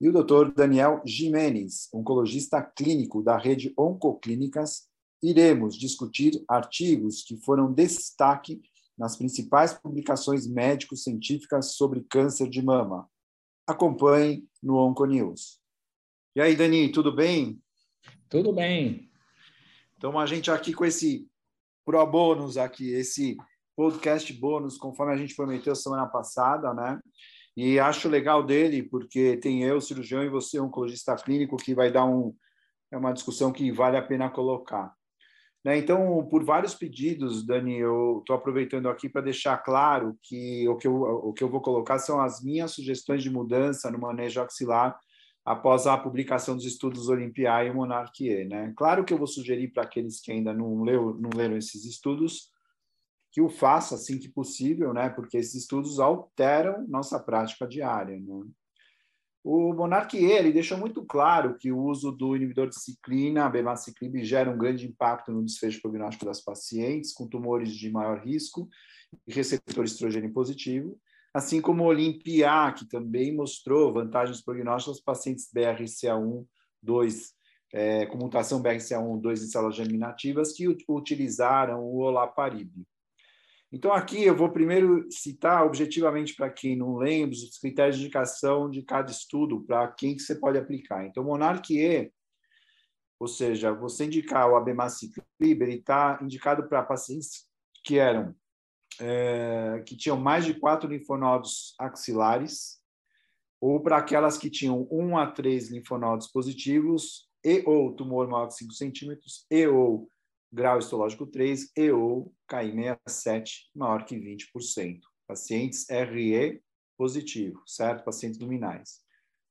e o Dr. Daniel Jimenez, oncologista clínico da rede Oncoclínicas, iremos discutir artigos que foram destaque nas principais publicações médico-científicas sobre câncer de mama. Acompanhe no Onconews. E aí, Dani, tudo bem? Tudo bem. Então, a gente aqui com esse pro bônus aqui, esse podcast bônus, conforme a gente prometeu semana passada, né? E acho legal dele, porque tem eu, cirurgião, e você, oncologista clínico, que vai dar um, é uma discussão que vale a pena colocar. Né? Então, por vários pedidos, Dani, eu estou aproveitando aqui para deixar claro que o que, eu, o que eu vou colocar são as minhas sugestões de mudança no manejo axilar após a publicação dos estudos Olympia e Monarchie. Né? Claro que eu vou sugerir para aqueles que ainda não, leu, não leram esses estudos que o faça assim que possível, né? porque esses estudos alteram nossa prática diária. Né? O Monarquier ele deixou muito claro que o uso do inibidor de ciclina, abemaciclib, gera um grande impacto no desfecho prognóstico das pacientes com tumores de maior risco e receptor estrogênio positivo, assim como o Olympia, que também mostrou vantagens prognósticas para pacientes BRCA1, 2, é, com mutação BRCA1, 2 em células germinativas, que utilizaram o olaparib. Então, aqui eu vou primeiro citar objetivamente para quem não lembra os critérios de indicação de cada estudo, para quem que você pode aplicar. Então, Monarchie, ou seja, você indicar o abemaciclib, ele está indicado para pacientes que eram é, que tinham mais de quatro linfonodos axilares, ou para aquelas que tinham um a três linfonodos positivos e ou tumor maior que 5 centímetros e ou grau histológico 3 e ou KI67 maior que 20%. Pacientes RE positivo, certo? Pacientes luminais.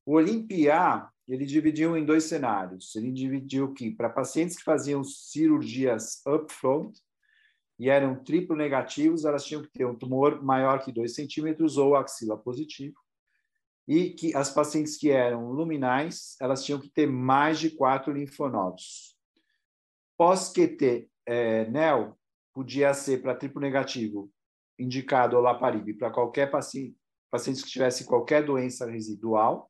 O Olympia, ele dividiu em dois cenários. Ele dividiu que para pacientes que faziam cirurgias upfront e eram triplo negativos, elas tinham que ter um tumor maior que 2 centímetros ou axila positivo. E que as pacientes que eram luminais, elas tinham que ter mais de quatro linfonodos. Pós-QT é, NEL podia ser para triplo negativo, indicado olaparib para qualquer paciente, paciente que tivesse qualquer doença residual,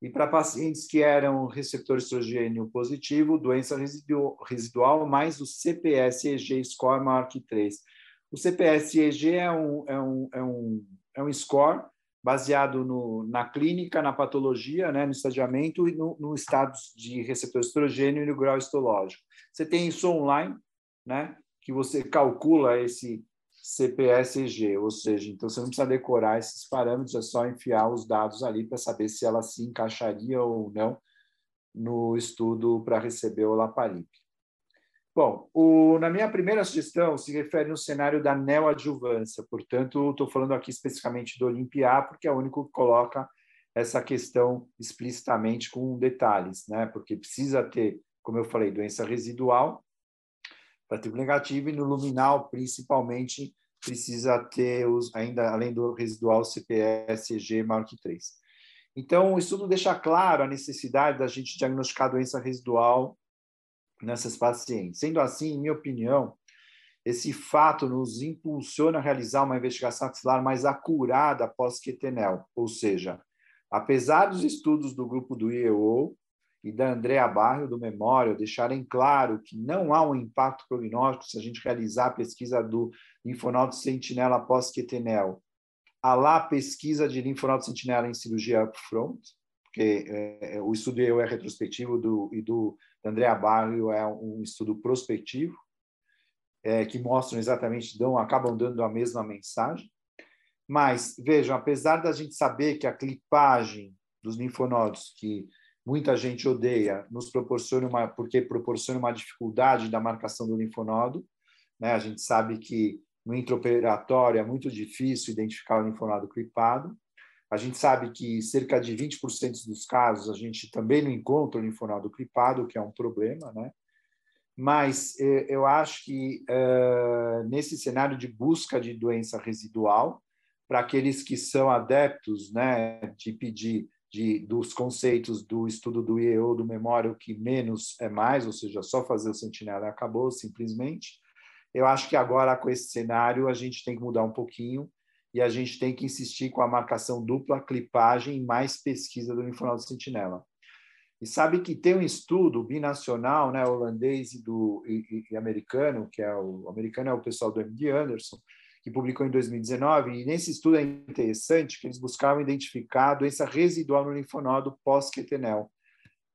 e para pacientes que eram receptor estrogênio positivo, doença residual, mais o CPS-EG score maior que 3. O CPS-EG é um, é, um, é, um, é um score baseado no, na clínica, na patologia, né, no estadiamento e no, no estado de receptor estrogênio e no grau histológico. Você tem isso online, né, que você calcula esse CPSG, ou seja, então você não precisa decorar esses parâmetros, é só enfiar os dados ali para saber se ela se encaixaria ou não no estudo para receber o Lapalip. Bom, o, na minha primeira sugestão se refere no cenário da neoadjuvância, portanto, estou falando aqui especificamente do Olimpiá, porque é o único que coloca essa questão explicitamente com detalhes, né? Porque precisa ter, como eu falei, doença residual para tipo negativo e no luminal, principalmente, precisa ter os, ainda além do residual CPS-EG maior que 3. Então, o estudo deixa claro a necessidade da gente diagnosticar doença residual nessas pacientes. Sendo assim, em minha opinião, esse fato nos impulsiona a realizar uma investigação axilar mais acurada após QTNEL, ou seja, apesar dos estudos do grupo do IEO e da Andrea Barrio do Memória deixarem claro que não há um impacto prognóstico se a gente realizar a pesquisa do linfonodo sentinela após QTNEL, há lá pesquisa de linfonodo sentinela em cirurgia upfront, porque é, o estudo do IEO é retrospectivo do, e do Andrea Barrio é um estudo prospectivo, é, que mostram exatamente, dão, acabam dando a mesma mensagem. Mas, vejam, apesar da gente saber que a clipagem dos linfonodos, que muita gente odeia, nos proporciona uma, porque proporciona uma dificuldade da marcação do linfonodo, né? a gente sabe que no intraoperatório é muito difícil identificar o linfonodo clipado, a gente sabe que cerca de 20% dos casos a gente também não encontra o linfonodo clipado, que é um problema, né? mas eh, eu acho que uh, nesse cenário de busca de doença residual, para aqueles que são adeptos né, de pedir de, dos conceitos do estudo do IEO, do memória, o que menos é mais, ou seja, só fazer o sentinela acabou, simplesmente. Eu acho que agora, com esse cenário, a gente tem que mudar um pouquinho e a gente tem que insistir com a marcação dupla, clipagem e mais pesquisa do linfonodo sentinela. E sabe que tem um estudo binacional, né, holandês e, do, e, e americano, que é o, o americano é o pessoal do MD Anderson, que publicou em 2019, e nesse estudo é interessante que eles buscavam identificar a doença residual no linfonodo pós-quetenel.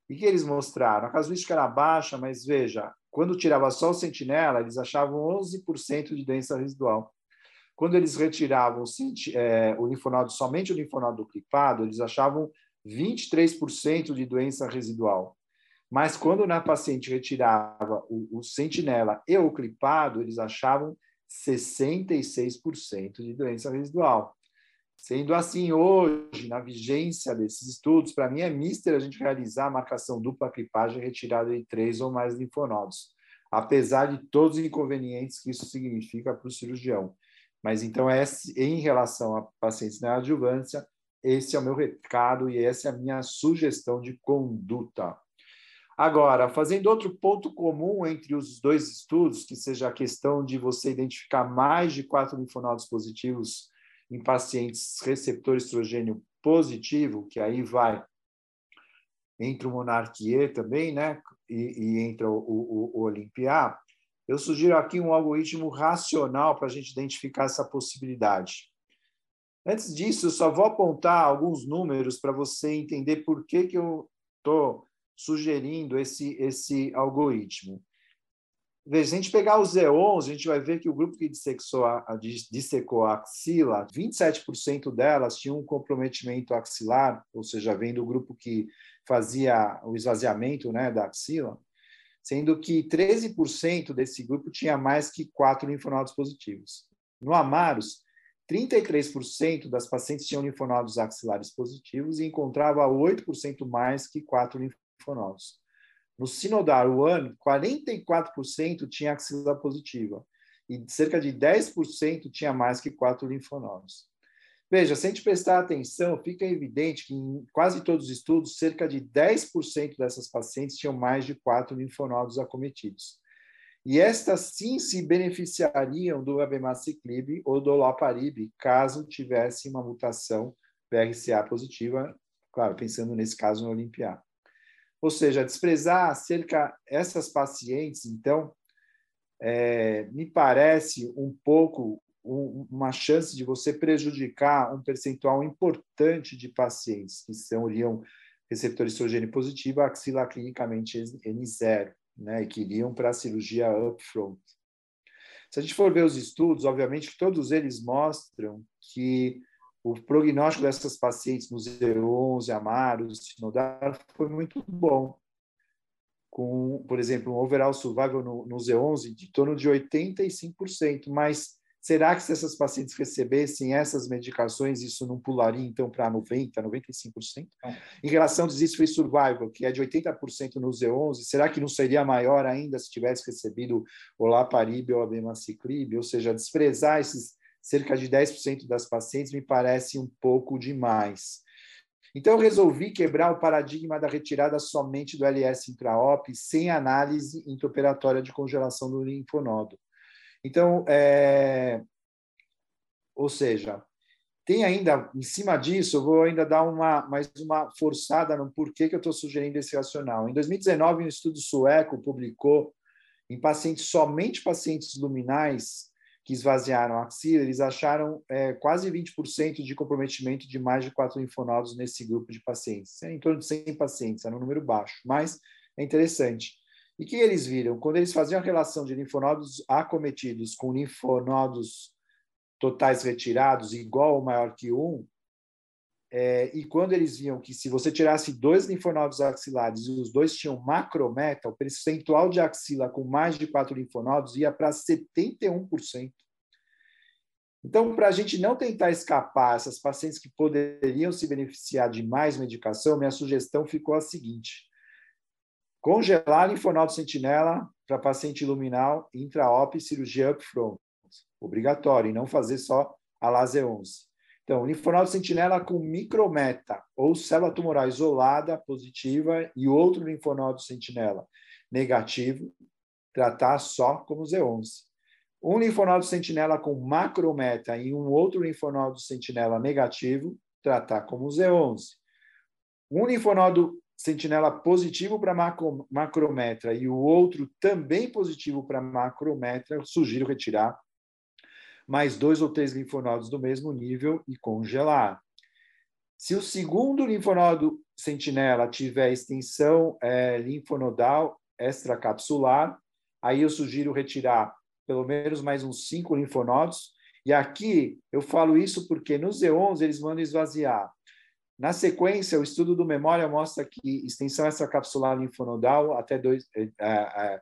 E que eles mostraram? A casuística era baixa, mas veja, quando tirava só o sentinela, eles achavam 11% de doença residual. Quando eles retiravam é, o linfonodo, somente o linfonodo clipado, eles achavam 23% de doença residual. Mas quando na paciente retirava o, o sentinela e o clipado, eles achavam 66% de doença residual. Sendo assim, hoje, na vigência desses estudos, para mim é mister a gente realizar a marcação dupla clipagem retirada de três ou mais linfonodos, apesar de todos os inconvenientes que isso significa para o cirurgião. Mas então, esse, em relação a pacientes na adjuvância, esse é o meu recado e essa é a minha sugestão de conduta. Agora, fazendo outro ponto comum entre os dois estudos, que seja a questão de você identificar mais de quatro linfonodos positivos em pacientes receptor estrogênio positivo, que aí vai entre o Monarquie também, né? E, e entra o, o, o Olimpiar, eu sugiro aqui um algoritmo racional para a gente identificar essa possibilidade. Antes disso, eu só vou apontar alguns números para você entender por que, que eu estou sugerindo esse, esse algoritmo. Veja, se a gente pegar o Z11, a gente vai ver que o grupo que dissecou a, dissecou a axila, 27% delas tinham um comprometimento axilar, ou seja, vem do grupo que fazia o esvaziamento né, da axila, sendo que 13% desse grupo tinha mais que quatro linfonodos positivos. No Amaros, 33% das pacientes tinham linfonodos axilares positivos e encontrava 8% mais que quatro linfonodos. No Sinodar One, 44% tinha axila positiva e cerca de 10% tinha mais que quatro linfonodos. Veja, se a gente prestar atenção, fica evidente que em quase todos os estudos, cerca de 10% dessas pacientes tinham mais de quatro linfonodos acometidos. E estas sim se beneficiariam do abemaciclib ou do olaparib, caso tivesse uma mutação BRCA positiva, claro, pensando nesse caso no Olimpiar. Ou seja, desprezar cerca essas pacientes, então, é, me parece um pouco uma chance de você prejudicar um percentual importante de pacientes que seriam receptor estrogênio positivo, axila clinicamente N0, né, e que iriam para a cirurgia upfront. Se a gente for ver os estudos, obviamente todos eles mostram que o prognóstico dessas pacientes no Z11, Amaros, Sinodar, foi muito bom. Com, por exemplo, um overall survival no, no Z11 de torno de 85%, mas será que se essas pacientes recebessem essas medicações, isso não pularia então para 90%, 95%? É. Em relação ao disease free survival, que é de 80% no Z11, será que não seria maior ainda se tivesse recebido olaparib ou abemaciclib? Ou seja, desprezar esses cerca de 10% das pacientes me parece um pouco demais. Então, eu resolvi quebrar o paradigma da retirada somente do LS intraop, sem análise intraoperatória de congelação do linfonodo. Então, é... ou seja, tem ainda, em cima disso, eu vou ainda dar uma, mais uma forçada no porquê que eu estou sugerindo esse racional. Em 2019, um estudo sueco publicou em pacientes, somente pacientes luminais, que esvaziaram a axila, eles acharam é, quase 20% de comprometimento de mais de quatro linfonodos nesse grupo de pacientes. É em torno de 100 pacientes, era um número baixo, mas é interessante. E que eles viram? Quando eles faziam a relação de linfonodos acometidos com linfonodos totais retirados igual ou maior que um, é, e quando eles viam que se você tirasse dois linfonodos axilares e os dois tinham macrometa, o percentual de axila com mais de quatro linfonodos ia para 71%. Então, para a gente não tentar escapar essas pacientes que poderiam se beneficiar de mais medicação, minha sugestão ficou a seguinte: congelar linfonodo sentinela para paciente luminal, intra-op, cirurgia upfront. Obrigatório, e não fazer só a LASE 11. Então, linfonodo sentinela com micrometa, ou célula tumoral isolada, positiva, e outro linfonodo sentinela negativo, tratar só como Z11. Um linfonodo sentinela com macrometa e um outro linfonodo sentinela negativo, tratar como Z11. Um linfonodo sentinela positivo para macro, macrometra e o outro também positivo para macrometra, sugiro retirar mais dois ou três linfonodos do mesmo nível e congelar. Se o segundo linfonodo sentinela tiver extensão é, linfonodal extracapsular, aí eu sugiro retirar pelo menos mais uns cinco linfonodos. E aqui eu falo isso porque no Z11 eles mandam esvaziar. Na sequência, o estudo do memória mostra que extensão extracapsular linfonodal até dois, é,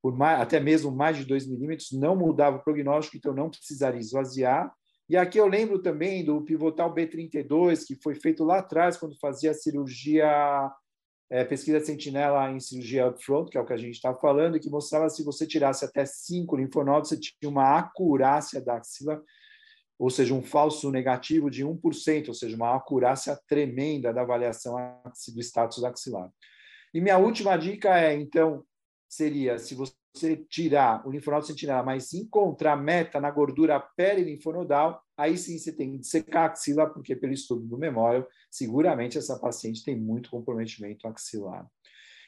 por mais, até mesmo mais de 2 milímetros, não mudava o prognóstico, então não precisaria esvaziar. E aqui eu lembro também do pivotal B32, que foi feito lá atrás, quando fazia a cirurgia, é, pesquisa sentinela em cirurgia upfront, que é o que a gente está falando, e que mostrava se você tirasse até 5 linfonodos, você tinha uma acurácia da axila, ou seja, um falso negativo de 1%, ou seja, uma acurácia tremenda da avaliação do status axilar. E minha última dica é, então, seria se você tirar o linfonodo sentinela, mas encontrar meta na gordura perilinfonodal, aí sim você tem que secar a axila, porque pelo estudo do memória, seguramente essa paciente tem muito comprometimento axilar.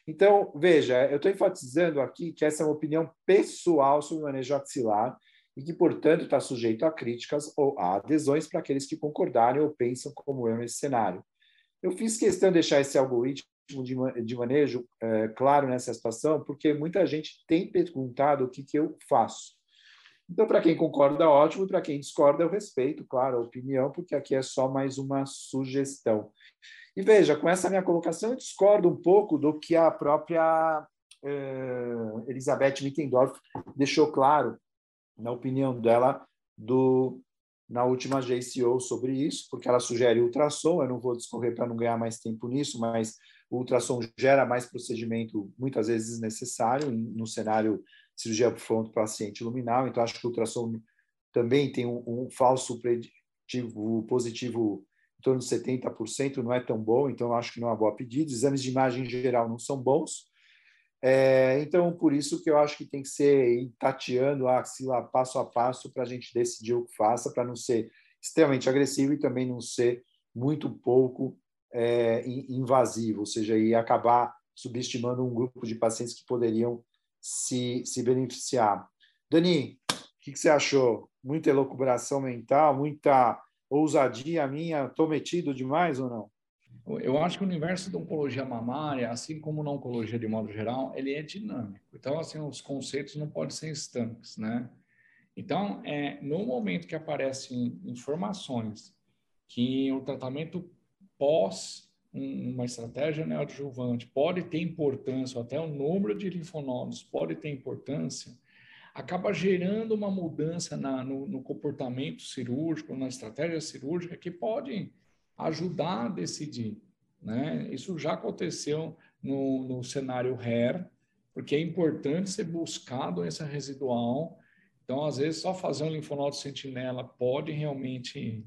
Então, veja, eu estou enfatizando aqui que essa é uma opinião pessoal sobre o manejo axilar e que, portanto, está sujeito a críticas ou a adesões para aqueles que concordarem ou pensam como eu nesse cenário. Eu fiz questão de deixar esse algoritmo de, manejo é, claro nessa situação, porque muita gente tem perguntado o que, que eu faço. Então, para quem concorda, ótimo, e para quem discorda, eu respeito, claro, a opinião, porque aqui é só mais uma sugestão. E veja, com essa minha colocação, eu discordo um pouco do que a própria eh, Elizabeth Mittendorf deixou claro, na opinião dela, do, na última JCO sobre isso, porque ela sugere ultrassom, eu não vou discorrer para não ganhar mais tempo nisso, mas o ultrassom gera mais procedimento, muitas vezes desnecessário, no cenário cirurgia upfront paciente luminal. Então, acho que o ultrassom também tem um, um falso preditivo positivo em torno de 70%, não é tão bom, então acho que não é uma boa pedida. Exames de imagem em geral não são bons. É, então, por isso que eu acho que tem que ser tateando a axila passo a passo para a gente decidir o que faça, para não ser extremamente agressivo e também não ser muito pouco é, invasivo, ou seja, e acabar subestimando um grupo de pacientes que poderiam se, se beneficiar. Dani, o que, que você achou? Muita elucubração mental, muita ousadia minha? Estou metido demais ou não? Eu acho que o universo da oncologia mamária, assim como na oncologia de modo geral, ele é dinâmico. Então, assim, os conceitos não podem ser estanques, né? Então, é, no momento que aparecem informações que o tratamento pós uma estratégia neoadjuvante pode ter importância, até o número de linfonodos pode ter importância, acaba gerando uma mudança na, no, no, comportamento cirúrgico, na estratégia cirúrgica, que pode ajudar a decidir. Né? Isso já aconteceu no, no cenário HER, porque é importante ser buscar a doença residual. Então, às vezes, só fazer um linfonodo sentinela pode realmente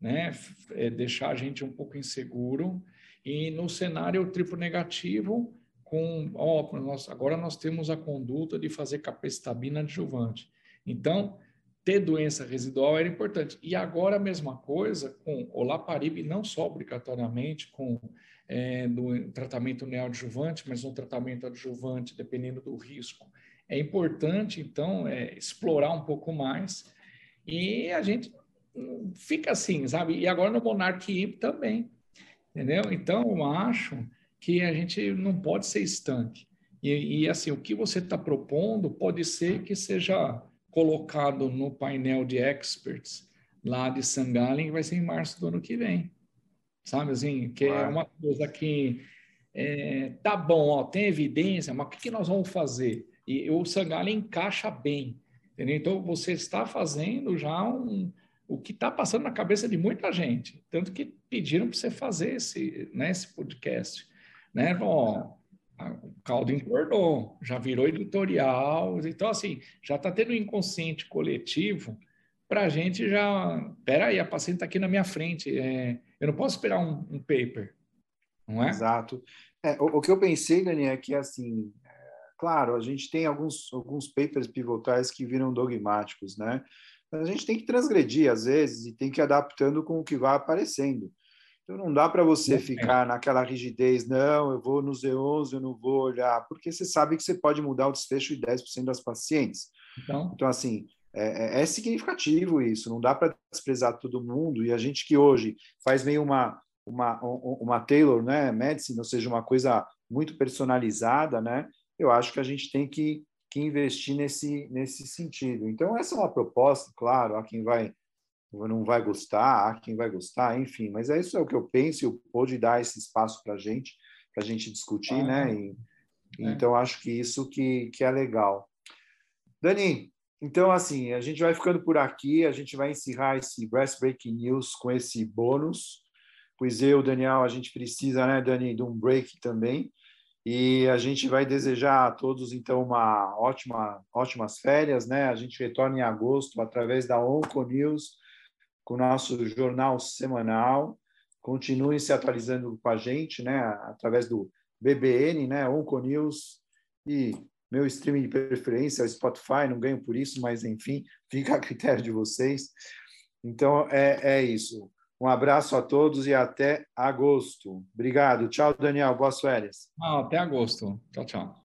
né, é deixar a gente um pouco inseguro. E no cenário triplo negativo, com, ó, nós, agora nós temos a conduta de fazer capecitabina adjuvante. Então, ter doença residual era importante. E agora a mesma coisa com olaparib, não só obrigatoriamente com é, tratamento neoadjuvante, mas um tratamento adjuvante, dependendo do risco. É importante, então, é, explorar um pouco mais. E a gente fica assim, sabe? E agora no Monarch também, entendeu? Então, eu acho que a gente não pode ser estanque. E, e assim, o que você está propondo pode ser que seja colocado no painel de experts lá de Sangalen, que vai ser em março do ano que vem. Sabe assim, que é uma coisa que é, tá bom, ó, tem evidência, mas o que, que nós vamos fazer? E o Sangalen encaixa bem, entendeu? Então, você está fazendo já um, o que está passando na cabeça de muita gente. Tanto que pediram para você fazer esse, né, esse podcast. Né? Ó, o caldo engordou, já virou editorial. Então, assim, já está tendo um inconsciente coletivo para a gente já. Peraí, a paciente está aqui na minha frente. É, eu não posso esperar um, um paper, não é? Exato. É, o, o, que eu pensei, Dani, é que, assim, é, claro, a gente tem alguns, alguns papers pivotais que viram dogmáticos, né? Mas a gente tem que transgredir, às vezes, e tem que ir adaptando com o que vai aparecendo. Então não dá para você ficar naquela rigidez, não, eu vou no Z11, eu não vou olhar, porque você sabe que você pode mudar o desfecho de 10% das pacientes. Então, então assim, é, é, é significativo isso, não dá para desprezar todo mundo, e a gente que hoje faz meio uma, uma, uma Taylor né, Medicine, ou seja, uma coisa muito personalizada, né, eu acho que a gente tem que, que investir nesse, nesse sentido. Então, essa é uma proposta, claro, a quem vai não vai gostar, há quem vai gostar, enfim, mas é isso é o que eu penso, eu pude dar esse espaço para a gente, para a gente discutir, ah, né? E, é. Então, acho que isso que, que é legal. Dani, então, assim, a gente vai ficando por aqui, a gente vai encerrar esse Breast Breaking News com esse bônus, pois eu, Daniel, a gente precisa, né, Dani, de um break também, e a gente vai desejar a todos, então, uma ótima, ótimas férias, né? A gente retorna em agosto através da Onco News, com o nosso jornal semanal. Continuem se atualizando com a gente, né, através do BBN, né, Onconews e meu streaming de preferência, Spotify, não ganho por isso, mas enfim, fica a critério de vocês. Então é, é isso. Um abraço a todos e até agosto. Obrigado. Tchau, Daniel. Boas férias. Até agosto. Tchau, tchau.